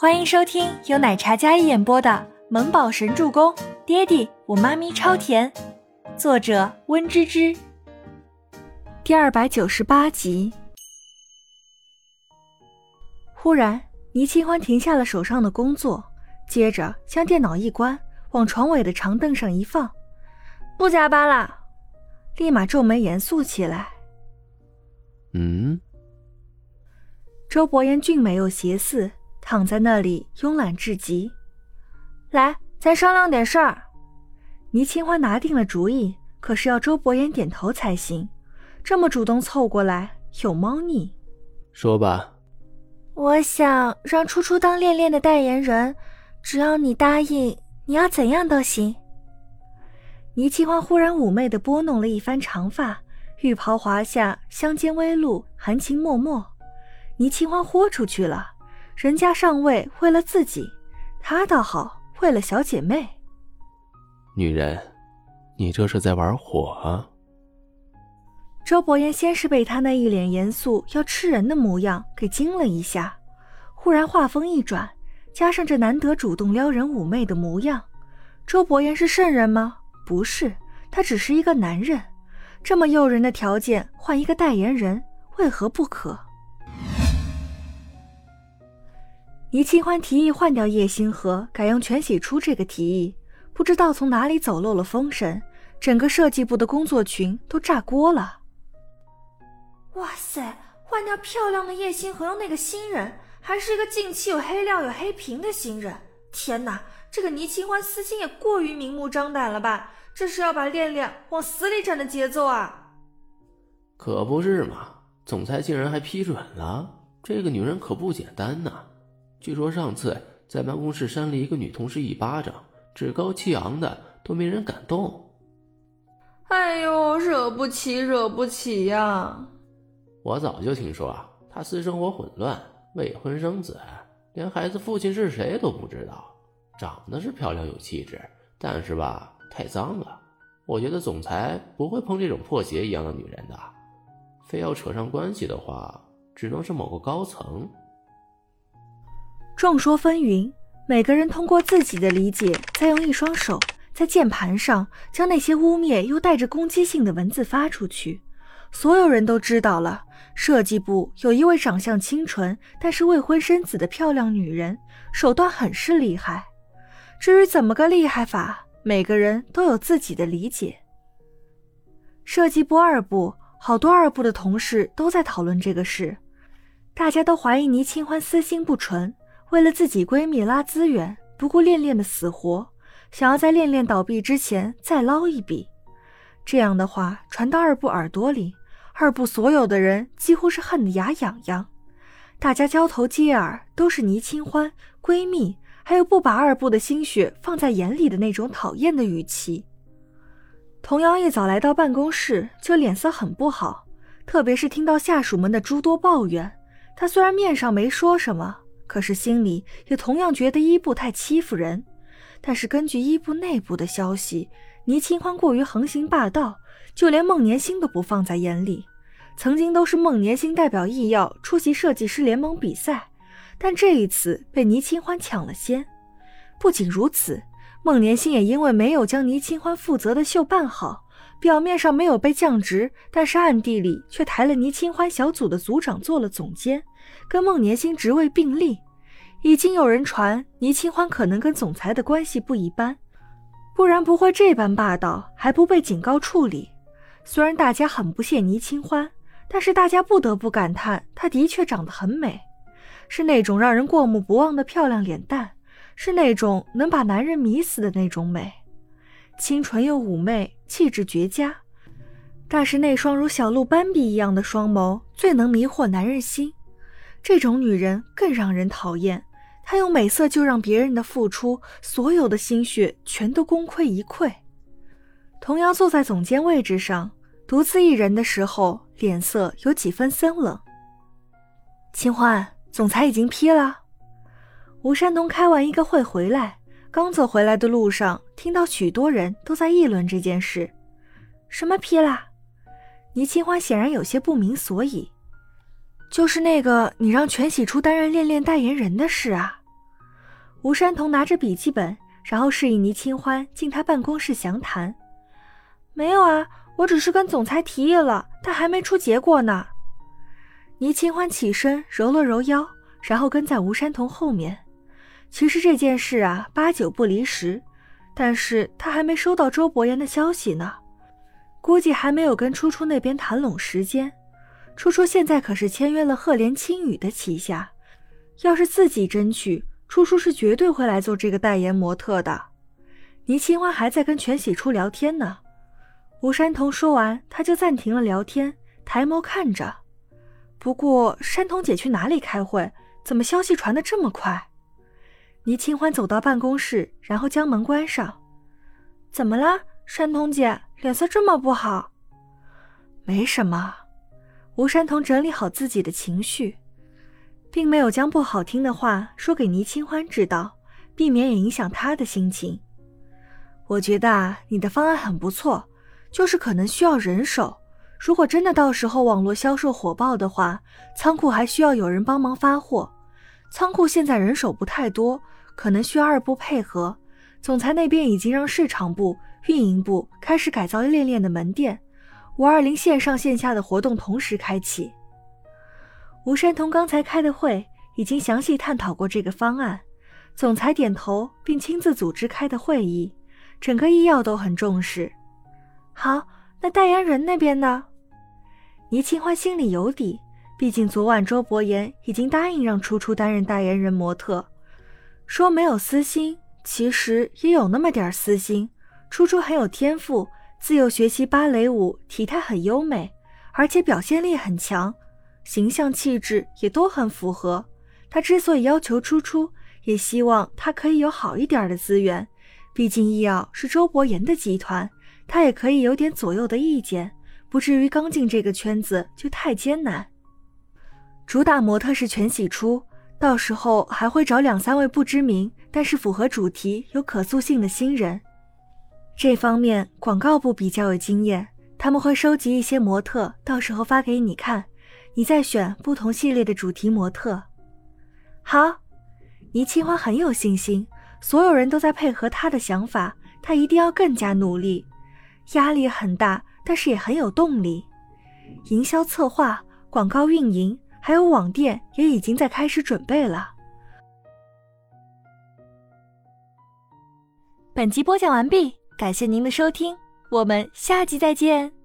欢迎收听由奶茶嘉一演播的《萌宝神助攻》，爹地我妈咪超甜，作者温芝芝。第二百九十八集。忽然，倪清欢停下了手上的工作，接着将电脑一关，往床尾的长凳上一放，不加班了，立马皱眉严肃起来。嗯。周伯言俊美又邪肆。躺在那里慵懒至极，来，咱商量点事儿。倪清欢拿定了主意，可是要周伯言点头才行。这么主动凑过来，有猫腻。说吧。我想让初初当恋恋的代言人，只要你答应，你要怎样都行。倪清欢忽然妩媚的拨弄了一番长发，浴袍滑下，香肩微露，含情脉脉。倪清欢豁出去了。人家上位为了自己，他倒好，为了小姐妹。女人，你这是在玩火啊！周伯言先是被他那一脸严肃要吃人的模样给惊了一下，忽然话锋一转，加上这难得主动撩人妩媚的模样，周伯言是圣人吗？不是，他只是一个男人。这么诱人的条件，换一个代言人，为何不可？倪清欢提议换掉叶星河，改用全喜初这个提议，不知道从哪里走漏了风声，整个设计部的工作群都炸锅了。哇塞，换掉漂亮的叶星河，用那个新人，还是一个近期有黑料、有黑屏的新人。天哪，这个倪清欢私心也过于明目张胆了吧？这是要把恋恋往死里整的节奏啊！可不是嘛，总裁竟然还批准了，这个女人可不简单呐。据说上次在办公室扇了一个女同事一巴掌，趾高气昂的都没人敢动。哎呦，惹不起，惹不起呀！我早就听说啊，她私生活混乱，未婚生子，连孩子父亲是谁都不知道。长得是漂亮有气质，但是吧，太脏了。我觉得总裁不会碰这种破鞋一样的女人的。非要扯上关系的话，只能是某个高层。众说纷纭，每个人通过自己的理解，再用一双手在键盘上将那些污蔑又带着攻击性的文字发出去。所有人都知道了，设计部有一位长相清纯但是未婚生子的漂亮女人，手段很是厉害。至于怎么个厉害法，每个人都有自己的理解。设计部二部好多二部的同事都在讨论这个事，大家都怀疑倪清欢私心不纯。为了自己闺蜜拉资源，不顾恋恋的死活，想要在恋恋倒闭之前再捞一笔。这样的话传到二部耳朵里，二部所有的人几乎是恨得牙痒痒。大家交头接耳，都是倪清欢闺蜜，还有不把二部的心血放在眼里的那种讨厌的语气。童瑶一早来到办公室，就脸色很不好，特别是听到下属们的诸多抱怨，她虽然面上没说什么。可是心里也同样觉得伊布太欺负人，但是根据伊布内部的消息，倪清欢过于横行霸道，就连孟年星都不放在眼里。曾经都是孟年星代表易耀出席设计师联盟比赛，但这一次被倪清欢抢了先。不仅如此，孟年星也因为没有将倪清欢负责的秀办好，表面上没有被降职，但是暗地里却抬了倪清欢小组的组长做了总监。跟孟年星职位并立，已经有人传倪清欢可能跟总裁的关系不一般，不然不会这般霸道，还不被警告处理。虽然大家很不屑倪清欢，但是大家不得不感叹，她的确长得很美，是那种让人过目不忘的漂亮脸蛋，是那种能把男人迷死的那种美，清纯又妩媚，气质绝佳。但是那双如小鹿斑比一样的双眸，最能迷惑男人心。这种女人更让人讨厌，她用美色就让别人的付出，所有的心血全都功亏一篑。童瑶坐在总监位置上，独自一人的时候，脸色有几分森冷。清欢，总裁已经批了。吴山东开完一个会回来，刚走回来的路上，听到许多人都在议论这件事。什么批啦？倪清欢显然有些不明所以。就是那个你让全喜初担任恋恋代言人的事啊！吴山童拿着笔记本，然后示意倪清欢进他办公室详谈。没有啊，我只是跟总裁提议了，但还没出结果呢。倪清欢起身揉了揉腰，然后跟在吴山童后面。其实这件事啊，八九不离十，但是他还没收到周伯言的消息呢，估计还没有跟初初那边谈拢时间。初初现在可是签约了赫连青羽的旗下，要是自己争取，初初是绝对会来做这个代言模特的。倪清欢还在跟全喜初聊天呢。吴山童说完，他就暂停了聊天，抬眸看着。不过，山童姐去哪里开会？怎么消息传得这么快？倪清欢走到办公室，然后将门关上。怎么了，山童姐？脸色这么不好？没什么。吴山童整理好自己的情绪，并没有将不好听的话说给倪清欢知道，避免也影响他的心情。我觉得啊，你的方案很不错。就是可能需要人手，如果真的到时候网络销售火爆的话，仓库还需要有人帮忙发货。仓库现在人手不太多，可能需要二部配合。总裁那边已经让市场部、运营部开始改造恋恋的门店，五二零线上线下的活动同时开启。吴山童刚才开的会已经详细探讨过这个方案，总裁点头并亲自组织开的会议，整个医药都很重视。好，那代言人那边呢？倪清欢心里有底，毕竟昨晚周伯言已经答应让初初担任代言人模特，说没有私心，其实也有那么点私心。初初很有天赋，自幼学习芭蕾舞，体态很优美，而且表现力很强，形象气质也都很符合。他之所以要求初初，也希望他可以有好一点的资源，毕竟医药是周伯言的集团。他也可以有点左右的意见，不至于刚进这个圈子就太艰难。主打模特是全喜初，到时候还会找两三位不知名但是符合主题、有可塑性的新人。这方面广告部比较有经验，他们会收集一些模特，到时候发给你看，你再选不同系列的主题模特。好，倪清欢很有信心，所有人都在配合他的想法，他一定要更加努力。压力很大，但是也很有动力。营销策划、广告运营，还有网店也已经在开始准备了。本集播讲完毕，感谢您的收听，我们下集再见。